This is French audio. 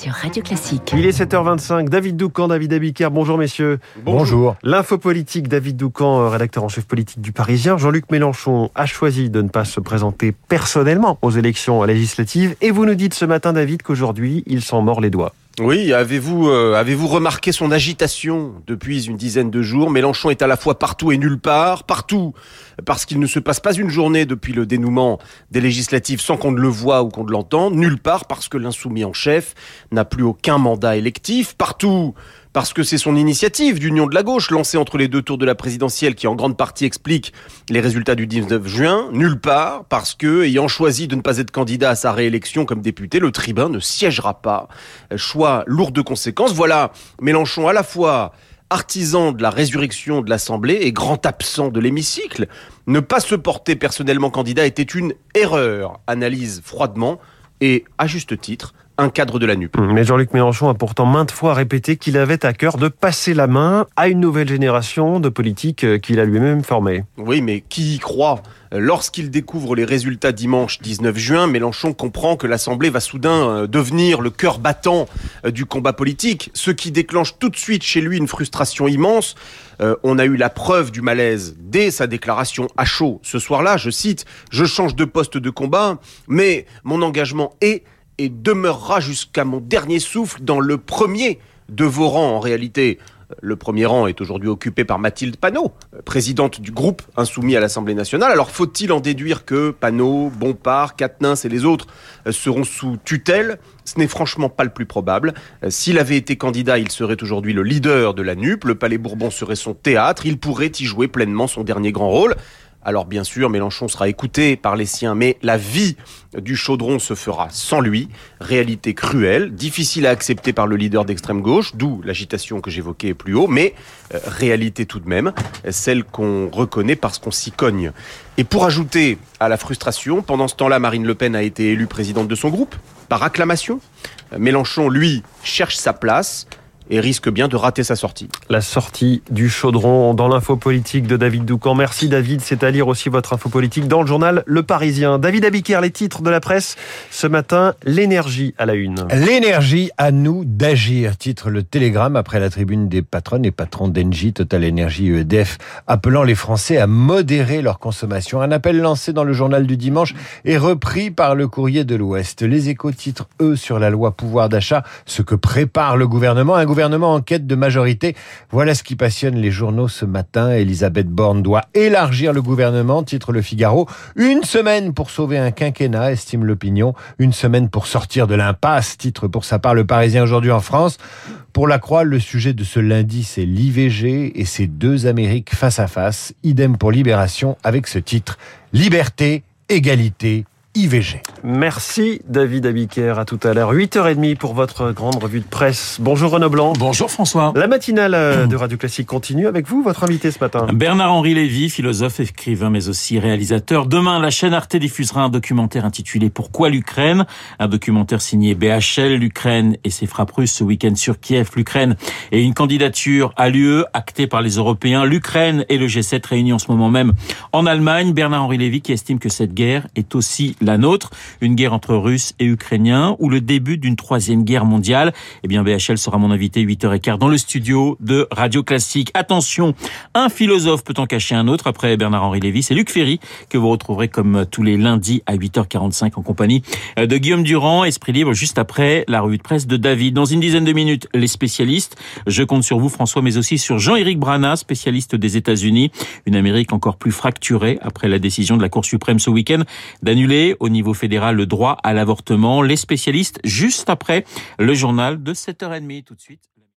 sur Radio Classique. Il est 7h25. David Doucan, David Abiker. Bonjour messieurs. Bonjour. L'info politique, David Doucan, rédacteur en chef politique du Parisien. Jean-Luc Mélenchon a choisi de ne pas se présenter personnellement aux élections législatives. Et vous nous dites ce matin, David, qu'aujourd'hui, il s'en mord les doigts. Oui, avez-vous euh, avez-vous remarqué son agitation depuis une dizaine de jours? Mélenchon est à la fois partout et nulle part, partout parce qu'il ne se passe pas une journée depuis le dénouement des législatives sans qu'on ne le voit ou qu'on ne l'entende, nulle part parce que l'insoumis en chef n'a plus aucun mandat électif, partout parce que c'est son initiative d'union de la gauche lancée entre les deux tours de la présidentielle qui en grande partie explique les résultats du 19 juin, nulle part parce que, ayant choisi de ne pas être candidat à sa réélection comme député, le tribun ne siégera pas. Choix lourd de conséquences. Voilà Mélenchon à la fois artisan de la résurrection de l'Assemblée et grand absent de l'hémicycle. Ne pas se porter personnellement candidat était une erreur, analyse froidement et à juste titre un cadre de la NUP. Mais Jean-Luc Mélenchon a pourtant maintes fois répété qu'il avait à cœur de passer la main à une nouvelle génération de politiques euh, qu'il a lui-même formés. Oui, mais qui y croit? Lorsqu'il découvre les résultats dimanche 19 juin, Mélenchon comprend que l'Assemblée va soudain euh, devenir le cœur battant euh, du combat politique, ce qui déclenche tout de suite chez lui une frustration immense. on a eu la preuve du malaise dès sa déclaration à chaud ce soir-là, je cite, Je change de poste de combat, mais mon engagement est et demeurera jusqu'à mon dernier souffle dans le premier de vos rangs en réalité. Le premier rang est aujourd'hui occupé par Mathilde Panot, présidente du groupe insoumis à l'Assemblée nationale. Alors faut-il en déduire que Panot, Bompard, Quatennens et les autres seront sous tutelle? Ce n'est franchement pas le plus probable. S'il avait été candidat, il serait aujourd'hui le leader de la NUP. Le Palais Bourbon serait son théâtre. Il pourrait y jouer pleinement son dernier grand rôle. Alors bien sûr, Mélenchon sera écouté par les siens, mais la vie du chaudron se fera sans lui. Réalité cruelle, difficile à accepter par le leader d'extrême gauche, d'où l'agitation que j'évoquais plus haut, mais euh, réalité tout de même, celle qu'on reconnaît parce qu'on s'y cogne. Et pour ajouter à la frustration, pendant ce temps-là, Marine Le Pen a été élue présidente de son groupe, par acclamation. Mélenchon, lui, cherche sa place et risque bien de rater sa sortie. La sortie du chaudron dans l'info politique de David Doucan. Merci David, c'est à lire aussi votre info politique dans le journal Le Parisien. David Abiker, les titres de la presse ce matin, l'énergie à la une. L'énergie à nous d'agir, titre le Télégramme après la tribune des patronnes et patrons d'Engie, Total Energy EDF, appelant les Français à modérer leur consommation. Un appel lancé dans le journal du dimanche et repris par le courrier de l'Ouest. Les échos titrent, eux, sur la loi pouvoir d'achat, ce que prépare le gouvernement. Un gouvernement en quête de majorité. Voilà ce qui passionne les journaux ce matin. Elisabeth Borne doit élargir le gouvernement, titre Le Figaro. Une semaine pour sauver un quinquennat, estime l'opinion. Une semaine pour sortir de l'impasse, titre pour sa part Le Parisien aujourd'hui en France. Pour la Croix, le sujet de ce lundi, c'est l'IVG et ces deux Amériques face à face. Idem pour Libération avec ce titre. Liberté, égalité, IVG. Merci David Abiker, à tout à l'heure. 8h30 pour votre grande revue de presse. Bonjour Renaud Blanc. Bonjour François. La matinale euh, de Radio Classique continue avec vous, votre invité ce matin. Bernard-Henri Lévy, philosophe, écrivain mais aussi réalisateur. Demain, la chaîne Arte diffusera un documentaire intitulé Pourquoi l'Ukraine? Un documentaire signé BHL, l'Ukraine et ses frappes russes ce week-end sur Kiev. L'Ukraine et une candidature à l'UE actée par les Européens. L'Ukraine et le G7 réunis en ce moment même en Allemagne. Bernard-Henri Lévy qui estime que cette guerre est aussi la nôtre, une guerre entre Russes et Ukrainiens ou le début d'une troisième guerre mondiale. Eh bien, BHL sera mon invité 8h15 dans le studio de Radio Classique. Attention, un philosophe peut en cacher un autre. Après Bernard-Henri Lévy, c'est Luc Ferry que vous retrouverez comme tous les lundis à 8h45 en compagnie de Guillaume Durand, Esprit Libre, juste après la revue de presse de David. Dans une dizaine de minutes, les spécialistes. Je compte sur vous, François, mais aussi sur Jean-Éric Brana, spécialiste des États-Unis. Une Amérique encore plus fracturée après la décision de la Cour suprême ce week-end d'annuler au niveau fédéral le droit à l'avortement. Les spécialistes juste après le journal de 7h30 tout de suite.